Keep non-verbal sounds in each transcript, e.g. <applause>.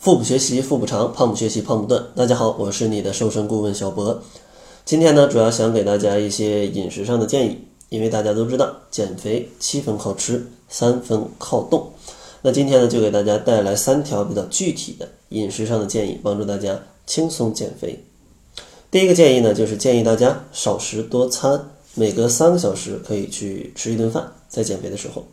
腹部学习腹部长，胖不学习胖不断。大家好，我是你的瘦身顾问小博。今天呢，主要想给大家一些饮食上的建议，因为大家都知道，减肥七分靠吃，三分靠动。那今天呢，就给大家带来三条比较具体的饮食上的建议，帮助大家轻松减肥。第一个建议呢，就是建议大家少食多餐，每隔三个小时可以去吃一顿饭，在减肥的时候。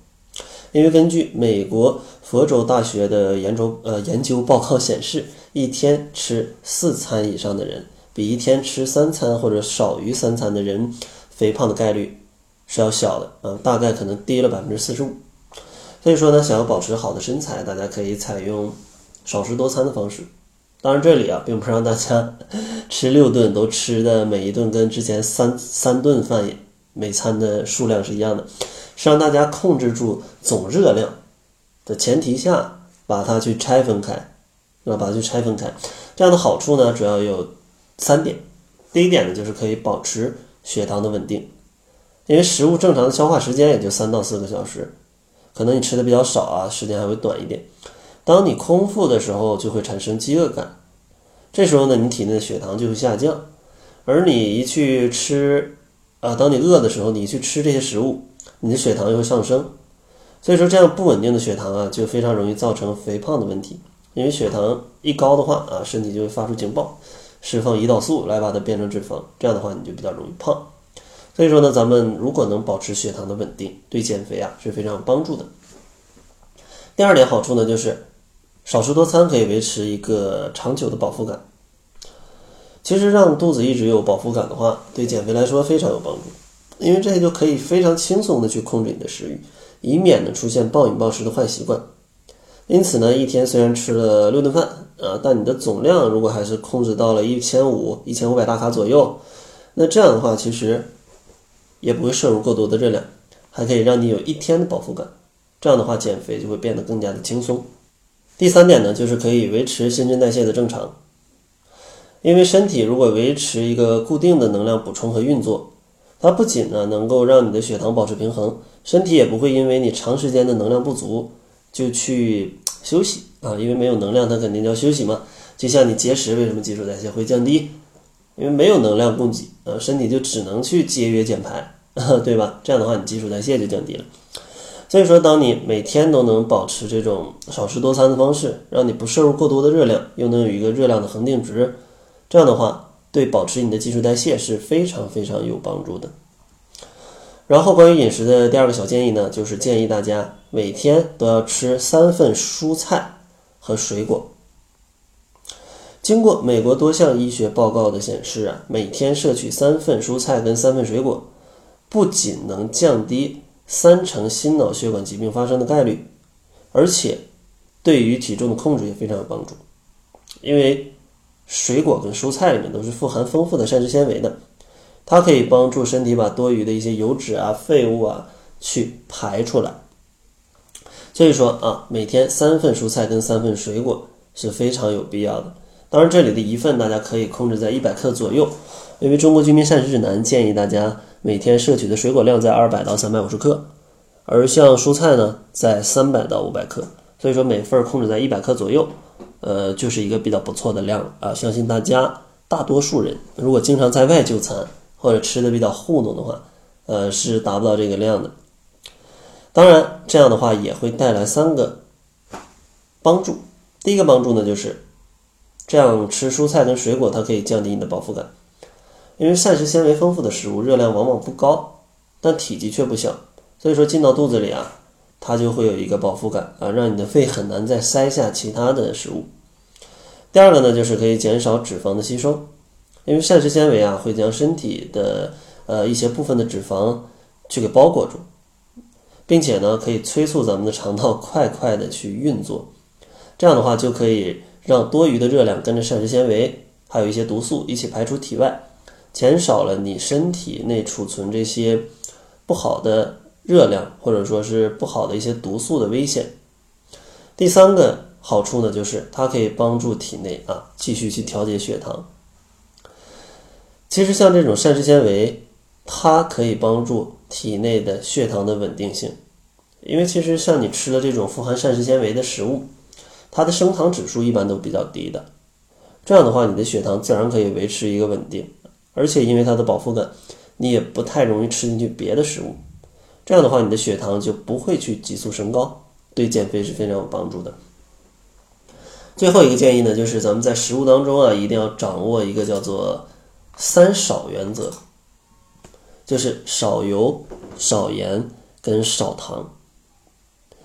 因为根据美国佛州大学的研究呃研究报告显示，一天吃四餐以上的人，比一天吃三餐或者少于三餐的人，肥胖的概率是要小的，嗯，大概可能低了百分之四十五。所以说呢，想要保持好的身材，大家可以采用少食多餐的方式。当然，这里啊，并不是让大家 <laughs> 吃六顿都吃的每一顿跟之前三三顿饭每餐的数量是一样的。是让大家控制住总热量的前提下，把它去拆分开，啊，把它去拆分开。这样的好处呢，主要有三点。第一点呢，就是可以保持血糖的稳定，因为食物正常的消化时间也就三到四个小时，可能你吃的比较少啊，时间还会短一点。当你空腹的时候，就会产生饥饿感，这时候呢，你体内的血糖就会下降，而你一去吃，啊，当你饿的时候，你去吃这些食物。你的血糖又会上升，所以说这样不稳定的血糖啊，就非常容易造成肥胖的问题。因为血糖一高的话啊，身体就会发出警报，释放胰岛素来把它变成脂肪，这样的话你就比较容易胖。所以说呢，咱们如果能保持血糖的稳定，对减肥啊是非常有帮助的。第二点好处呢，就是少食多餐可以维持一个长久的饱腹感。其实让肚子一直有饱腹感的话，对减肥来说非常有帮助。因为这些就可以非常轻松的去控制你的食欲，以免呢出现暴饮暴食的坏习惯。因此呢，一天虽然吃了六顿饭啊，但你的总量如果还是控制到了一千五、一千五百大卡左右，那这样的话其实也不会摄入过多的热量，还可以让你有一天的饱腹感。这样的话减肥就会变得更加的轻松。第三点呢，就是可以维持新陈代谢的正常，因为身体如果维持一个固定的能量补充和运作。它不仅呢能够让你的血糖保持平衡，身体也不会因为你长时间的能量不足就去休息啊，因为没有能量，它肯定就要休息嘛。就像你节食，为什么基础代谢会降低？因为没有能量供给，呃，身体就只能去节约减排，<laughs> 对吧？这样的话，你基础代谢就降低了。所以说，当你每天都能保持这种少食多餐的方式，让你不摄入过多的热量，又能有一个热量的恒定值，这样的话。对保持你的基础代谢是非常非常有帮助的。然后关于饮食的第二个小建议呢，就是建议大家每天都要吃三份蔬菜和水果。经过美国多项医学报告的显示啊，每天摄取三份蔬菜跟三份水果，不仅能降低三成心脑血管疾病发生的概率，而且对于体重的控制也非常有帮助，因为。水果跟蔬菜里面都是富含丰富的膳食纤维的，它可以帮助身体把多余的一些油脂啊、废物啊去排出来。所以说啊，每天三份蔬菜跟三份水果是非常有必要的。当然，这里的一份大家可以控制在一百克左右，因为中国居民膳食指南建议大家每天摄取的水果量在二百到三百五十克，而像蔬菜呢在三百到五百克，所以说每份控制在一百克左右。呃，就是一个比较不错的量啊！相信大家大多数人，如果经常在外就餐或者吃的比较糊弄的话，呃，是达不到这个量的。当然，这样的话也会带来三个帮助。第一个帮助呢，就是这样吃蔬菜跟水果，它可以降低你的饱腹感，因为膳食纤维丰富的食物热量往往不高，但体积却不小，所以说进到肚子里啊。它就会有一个饱腹感啊，让你的肺很难再塞下其他的食物。第二个呢，就是可以减少脂肪的吸收，因为膳食纤维啊会将身体的呃一些部分的脂肪去给包裹住，并且呢可以催促咱们的肠道快快的去运作，这样的话就可以让多余的热量跟着膳食纤维还有一些毒素一起排出体外，减少了你身体内储存这些不好的。热量或者说是不好的一些毒素的危险。第三个好处呢，就是它可以帮助体内啊继续去调节血糖。其实像这种膳食纤维，它可以帮助体内的血糖的稳定性。因为其实像你吃了这种富含膳食纤维的食物，它的升糖指数一般都比较低的。这样的话，你的血糖自然可以维持一个稳定，而且因为它的饱腹感，你也不太容易吃进去别的食物。这样的话，你的血糖就不会去急速升高，对减肥是非常有帮助的。最后一个建议呢，就是咱们在食物当中啊，一定要掌握一个叫做“三少”原则，就是少油、少盐跟少糖。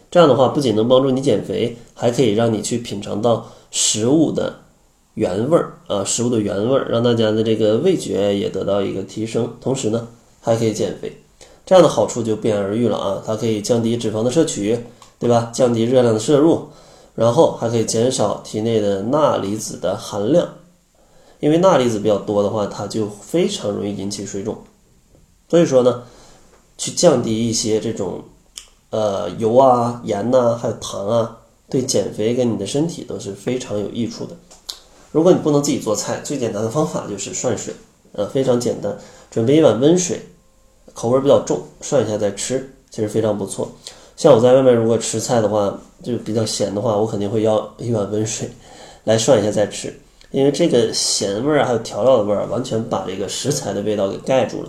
这样的话，不仅能帮助你减肥，还可以让你去品尝到食物的。原味儿啊，食物的原味儿，让大家的这个味觉也得到一个提升，同时呢，还可以减肥，这样的好处就不言而喻了啊！它可以降低脂肪的摄取，对吧？降低热量的摄入，然后还可以减少体内的钠离子的含量，因为钠离子比较多的话，它就非常容易引起水肿。所以说呢，去降低一些这种呃油啊、盐呐，还有糖啊，对减肥跟你的身体都是非常有益处的。如果你不能自己做菜，最简单的方法就是涮水，呃，非常简单，准备一碗温水，口味比较重，涮一下再吃，其实非常不错。像我在外面如果吃菜的话，就比较咸的话，我肯定会要一碗温水来涮一下再吃，因为这个咸味儿还有调料的味儿完全把这个食材的味道给盖住了，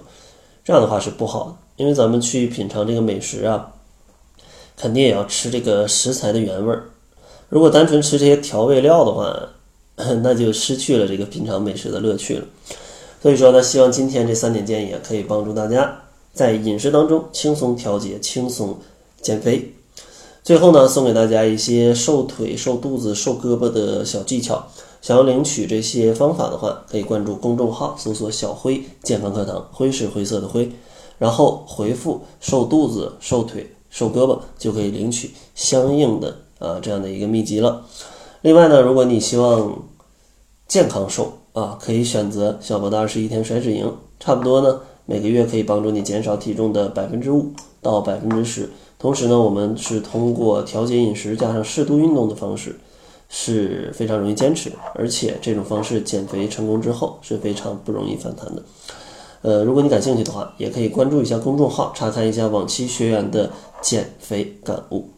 这样的话是不好的。因为咱们去品尝这个美食啊，肯定也要吃这个食材的原味儿，如果单纯吃这些调味料的话。<laughs> 那就失去了这个品尝美食的乐趣了。所以说呢，希望今天这三点建议可以帮助大家在饮食当中轻松调节、轻松减肥。最后呢，送给大家一些瘦腿、瘦肚子、瘦胳膊的小技巧。想要领取这些方法的话，可以关注公众号，搜索“小辉健康课堂”，辉是灰色的灰，然后回复“瘦肚子、瘦腿、瘦胳膊”，就可以领取相应的啊这样的一个秘籍了。另外呢，如果你希望健康瘦啊，可以选择小博的二十一天甩脂营，差不多呢，每个月可以帮助你减少体重的百分之五到百分之十。同时呢，我们是通过调节饮食加上适度运动的方式，是非常容易坚持，而且这种方式减肥成功之后是非常不容易反弹的。呃，如果你感兴趣的话，也可以关注一下公众号，查看一下往期学员的减肥感悟。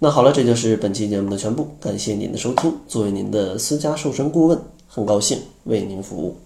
那好了，这就是本期节目的全部。感谢您的收听。作为您的私家瘦身顾问，很高兴为您服务。